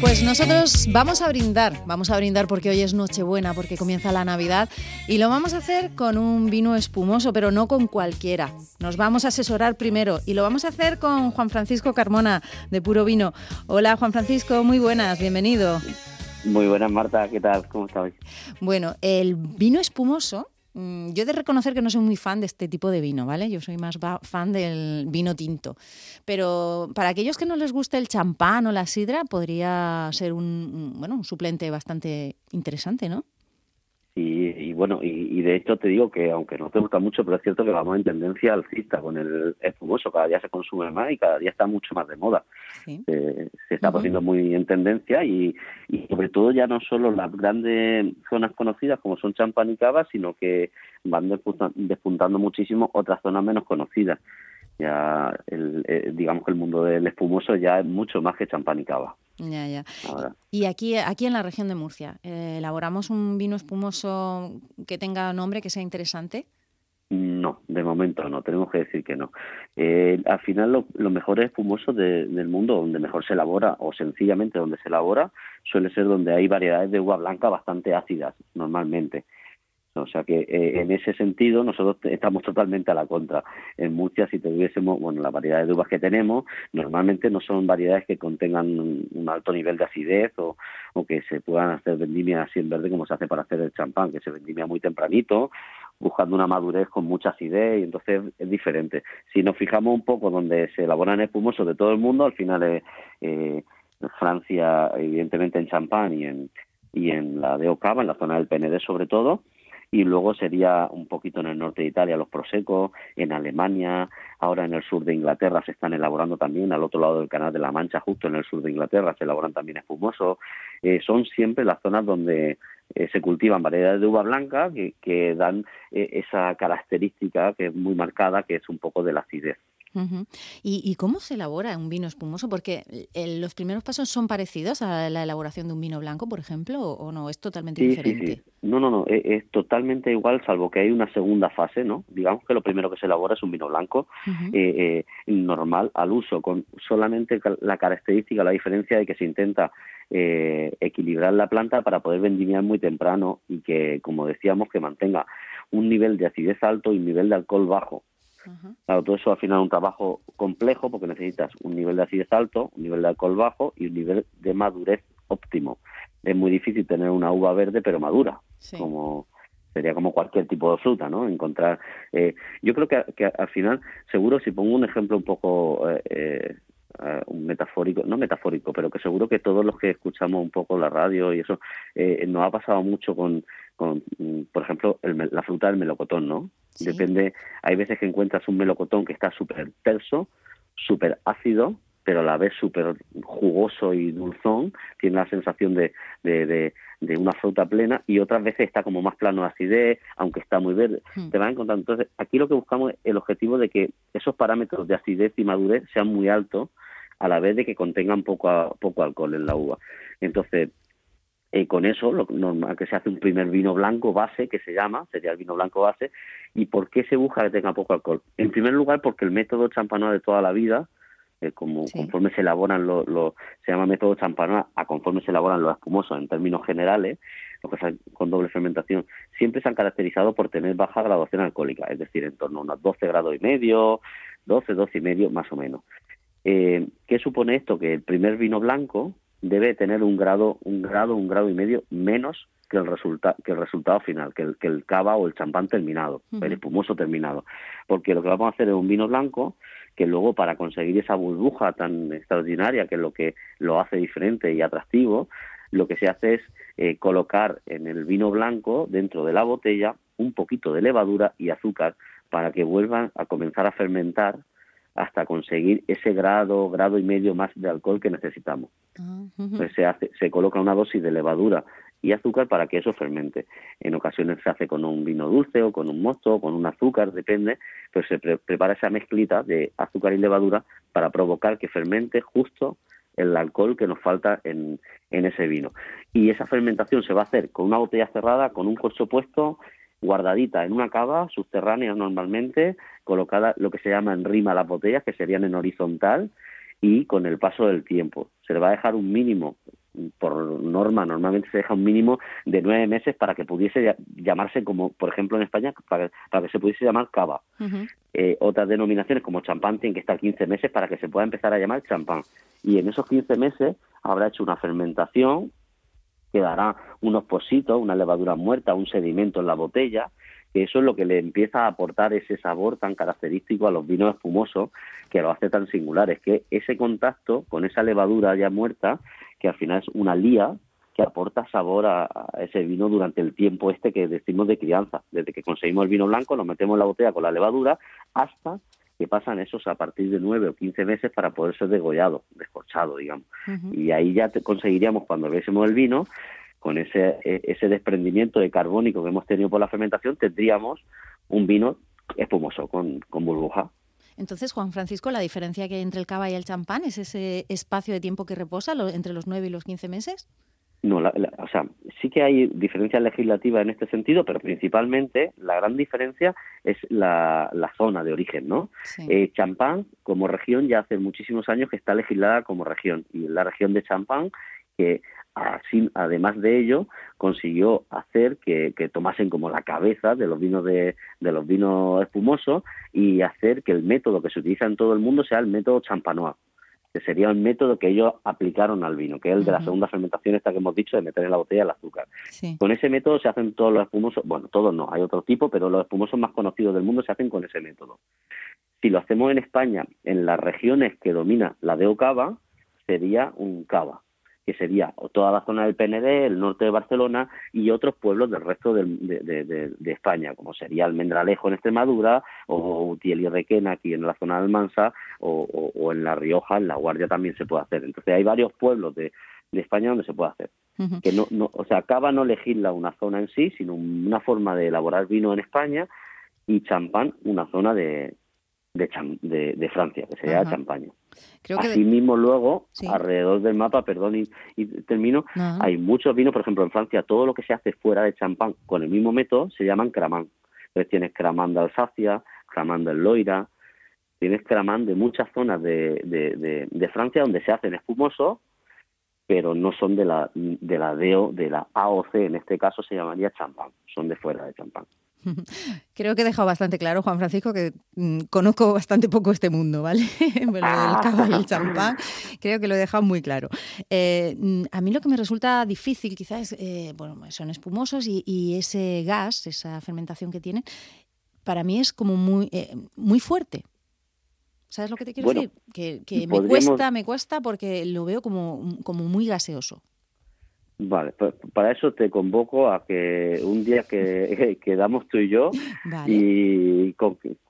Pues nosotros vamos a brindar, vamos a brindar porque hoy es Nochebuena, porque comienza la Navidad y lo vamos a hacer con un vino espumoso, pero no con cualquiera. Nos vamos a asesorar primero y lo vamos a hacer con Juan Francisco Carmona de Puro Vino. Hola Juan Francisco, muy buenas, bienvenido. Muy buenas Marta, ¿qué tal? ¿Cómo estás? Bueno, el vino espumoso yo he de reconocer que no soy muy fan de este tipo de vino, ¿vale? Yo soy más fan del vino tinto. Pero para aquellos que no les guste el champán o la sidra, podría ser un, bueno, un suplente bastante interesante, ¿no? Y, bueno, y, de hecho te digo que aunque no te gusta mucho, pero es cierto que vamos en tendencia alcista con el espumoso, cada día se consume más y cada día está mucho más de moda. se está poniendo muy en tendencia y, sobre todo ya no solo las grandes zonas conocidas como son champán y cava, sino que van despuntando muchísimo otras zonas menos conocidas. Ya el, eh, digamos que el mundo del espumoso ya es mucho más que champán y cava. Ya, ya. Y aquí, aquí en la región de Murcia, eh, ¿elaboramos un vino espumoso que tenga nombre, que sea interesante? No, de momento no, tenemos que decir que no. Eh, al final, lo, lo mejor espumoso del mundo, donde mejor se elabora, o sencillamente donde se elabora, suele ser donde hay variedades de uva blanca bastante ácidas, normalmente. O sea que eh, en ese sentido nosotros estamos totalmente a la contra. En Murcia, si tuviésemos, bueno, la variedad de uvas que tenemos, normalmente no son variedades que contengan un, alto nivel de acidez o, que se puedan hacer vendimias así en verde como se hace para hacer el champán, que se vendimia muy tempranito, buscando una madurez con mucha acidez y entonces es diferente. Si nos fijamos un poco donde se elaboran espumosos de todo el mundo, al final es eh, Francia, evidentemente en champán y en, y en la de Ocava, en la zona del PND sobre todo, y luego sería un poquito en el norte de Italia los prosecos, en Alemania, ahora en el sur de Inglaterra se están elaborando también, al otro lado del Canal de la Mancha, justo en el sur de Inglaterra, se elaboran también espumosos. Eh, son siempre las zonas donde eh, se cultivan variedades de uva blanca que, que dan eh, esa característica que es muy marcada, que es un poco de la acidez. ¿Y, cómo se elabora un vino espumoso? Porque los primeros pasos son parecidos a la elaboración de un vino blanco, por ejemplo, o, no, es totalmente diferente. Sí, No, no, no, es, es, totalmente igual, salvo que hay una segunda fase, ¿no? Digamos que lo primero que se elabora es un vino blanco eh, eh, normal al uso, con solamente la característica, la diferencia de que se intenta eh, equilibrar la planta para poder vendimiar muy temprano y que, como decíamos, que mantenga un nivel de acidez alto y un nivel de alcohol bajo. Claro, todo eso al final es un trabajo complejo porque necesitas un nivel de acidez alto, un nivel de alcohol bajo y un nivel de madurez óptimo. Es muy difícil tener una uva verde pero madura, como sería como cualquier tipo de fruta, ¿no? Encontrar, eh, yo creo que, que, al final, seguro si pongo un ejemplo un poco eh, eh, un metafórico, no metafórico, pero que seguro que todos los que escuchamos un poco la radio y eso, nos ha pasado mucho con, con por ejemplo, la fruta del melocotón, ¿no? Depende, hay veces que encuentras un melocotón que está súper terso, súper ácido, pero a la vez súper jugoso y dulzón, tiene la sensación de, de, de, una fruta plena, y otras veces está como más plano de acidez, aunque está muy verde. Hmm. Te van encontrando. Entonces, aquí lo que buscamos es el objetivo de que esos parámetros de acidez y madurez sean muy altos, a la vez de que contengan poco, poco alcohol en la uva. Entonces, eh, con eso, lo normal que se hace un primer vino blanco base, que se llama, sería el vino blanco base. ¿Y por qué se busca que tenga poco alcohol? En primer lugar, porque el método champanois de toda la vida, eh, como conforme se elaboran los, se llama método champanois, a conforme se elaboran los espumosos en términos generales, lo que con doble fermentación, siempre se han caracterizado por tener baja graduación alcohólica, es decir, en torno a unos 12 grados y medio, 12, 12 y medio, más o menos. Eh, ¿Qué supone esto? Que el primer vino blanco, debe tener un grado, un grado, un grado y medio menos que el, resulta que el resultado final, que el, que el cava o el champán terminado, el espumoso terminado. Porque lo que vamos a hacer es un vino blanco que luego para conseguir esa burbuja tan extraordinaria que es lo que lo hace diferente y atractivo, lo que se hace es eh, colocar en el vino blanco, dentro de la botella, un poquito de levadura y azúcar para que vuelvan a comenzar a fermentar hasta conseguir ese grado, grado y medio más de alcohol que necesitamos. Pues se, hace, se coloca una dosis de levadura y azúcar para que eso fermente. En ocasiones se hace con un vino dulce o con un mosto o con un azúcar, depende, pero se prepara esa mezclita de azúcar y levadura para provocar que fermente justo el alcohol que nos falta en, en ese vino. Y esa fermentación se va a hacer con una botella cerrada, con un corcho puesto, guardadita en una cava subterránea normalmente, colocada lo que se llama en rima las botellas, que serían en horizontal, y con el paso del tiempo. Se le va a dejar un mínimo, por norma, normalmente se deja un mínimo de nueve meses para que pudiese llamarse como, por ejemplo, en España, para, que se pudiese llamar cava. Eh, otras denominaciones como champán tienen que estar 15 meses para que se pueda empezar a llamar champán. Y en esos 15 meses habrá hecho una fermentación que dará unos positos, una levadura muerta, un sedimento en la botella, que eso es lo que le empieza a aportar ese sabor tan característico a los vinos espumosos que lo hace tan singulares, que ese contacto con esa levadura ya muerta, que al final es una lía, que aporta sabor a, ese vino durante el tiempo este que decimos de crianza. Desde que conseguimos el vino blanco, lo metemos en la botella con la levadura hasta que pasan esos a partir de nueve o quince meses para poder ser degollado, descorchado, digamos. Y ahí ya te conseguiríamos, cuando viésemos el vino, con ese, e, ese desprendimiento de carbónico que hemos tenido por la fermentación, tendríamos un vino espumoso, con, con burbuja. Entonces, Juan Francisco, la diferencia que hay entre el cava y el champán es ese espacio de tiempo que reposa entre los nueve y los quince meses. No, o sea, sí que hay diferencias legislativas en este sentido, pero principalmente la gran diferencia es la, zona de origen, ¿no? Eh, Champán, como región, ya hace muchísimos años que está legislada como región, y la región de Champán, que así, además de ello, consiguió hacer que, tomasen como la cabeza de los vinos de, de los vinos espumosos y hacer que el método que se utiliza en todo el mundo sea el método champanois que sería un método que ellos aplicaron al vino, que es el de la segunda fermentación esta que hemos dicho de meter en la botella el azúcar. Con ese método se hacen todos los espumosos, bueno, todos no, hay otro tipo, pero los espumosos más conocidos del mundo se hacen con ese método. Si lo hacemos en España, en las regiones que domina la de Ocava, sería un cava que sería toda la zona del PND, el norte de Barcelona y otros pueblos del resto de, España, como sería Almendralejo en Extremadura o Utiel y Requena aquí en la zona de Almansa o, en La Rioja, en La Guardia también se puede hacer. Entonces hay varios pueblos de, España donde se puede hacer. que no, no, o sea, Cava no legisla una zona en sí, sino una forma de elaborar vino en España y champán una zona de, de, de, Francia, que sería Champaña. Creo Asimismo, luego, alrededor del mapa, perdón y, termino, hay muchos vinos, por ejemplo, en Francia, todo lo que se hace fuera de champán con el mismo método se llaman cramán. Entonces tienes cramán de Alsacia, cramán del Loira, tienes cramán de muchas zonas de, de, de, Francia donde se hacen espumosos, pero no son de la, de la DEO, de la AOC, en este caso se llamaría champán, son de fuera de champán. Creo que he dejado bastante claro, Juan Francisco, que mm, conozco bastante poco este mundo, ¿vale? lo del cava y el champán, creo que lo he dejado muy claro. Eh, mm, a mí lo que me resulta difícil quizás, eh, bueno, son espumosos y, ese gas, esa fermentación que tienen, para mí es como muy, eh, muy fuerte. ¿Sabes lo que te quiero decir? Que, me cuesta, me cuesta porque lo veo como, como muy gaseoso. Vale, pues para eso te convoco a que un día que quedamos tú y yo y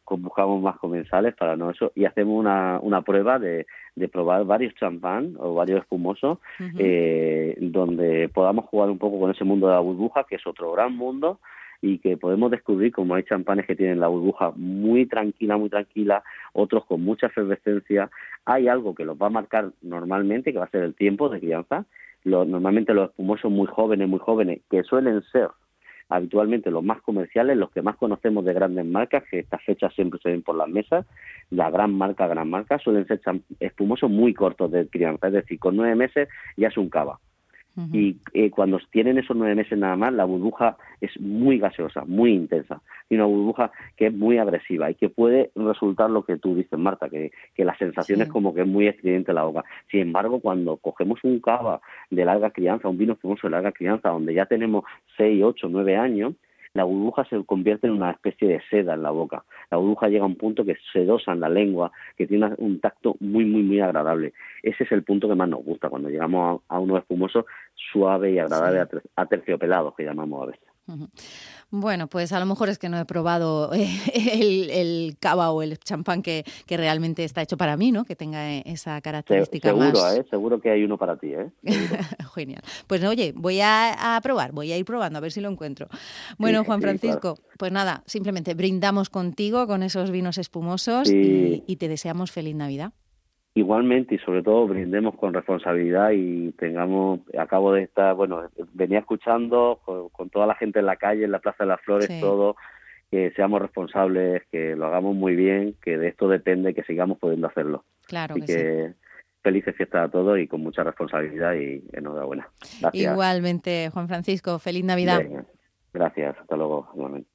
convocamos más comensales para no eso y hacemos una, una prueba de, de probar varios champán o varios espumosos eh, donde podamos jugar un poco con ese mundo de la burbuja que es otro gran mundo y que podemos descubrir como hay champanes que tienen la burbuja muy tranquila, muy tranquila, otros con mucha efervescencia. Hay algo que los va a marcar normalmente, que va a ser el tiempo de crianza, normalmente los espumosos muy jóvenes, muy jóvenes, que suelen ser habitualmente los más comerciales, los que más conocemos de grandes marcas, que estas fechas siempre se ven por las mesas, la gran marca, gran marca, suelen ser espumosos muy cortos de crianza, es decir, con nueve meses ya es un cava y eh, cuando tienen esos nueve meses nada más, la burbuja es muy gaseosa, muy intensa, y una burbuja que es muy agresiva y que puede resultar lo que tú dices, Marta, que, que la sensación es como que es muy estridente la boca. Sin embargo, cuando cogemos un cava de larga crianza, un vino famoso de larga crianza, donde ya tenemos seis, ocho, nueve años, la burbuja se convierte en una especie de seda en la boca. La burbuja llega a un punto que es sedosa en la lengua, que tiene un tacto muy, muy, muy agradable. Ese es el punto que más nos gusta cuando llegamos a, uno espumoso suave y agradable, a aterciopelado, que llamamos a veces. Bueno, pues a lo mejor es que no he probado eh, el, cava o el champán que, realmente está hecho para mí, ¿no? Que tenga esa característica seguro, ¿eh? Seguro que hay uno para ti, ¿eh? Genial. Pues oye, voy a, probar, voy a ir probando a ver si lo encuentro. Bueno, Juan Francisco, pues nada, simplemente brindamos contigo con esos vinos espumosos y, te deseamos feliz Navidad. Igualmente y sobre todo brindemos con responsabilidad y tengamos, acabo de estar, bueno, venía escuchando con, toda la gente en la calle, en la Plaza de las Flores, todo, que seamos responsables, que lo hagamos muy bien, que de esto depende que sigamos pudiendo hacerlo. Claro que, que felices fiestas a todos y con mucha responsabilidad y enhorabuena. Igualmente, Juan Francisco, feliz Navidad. gracias, hasta luego, igualmente.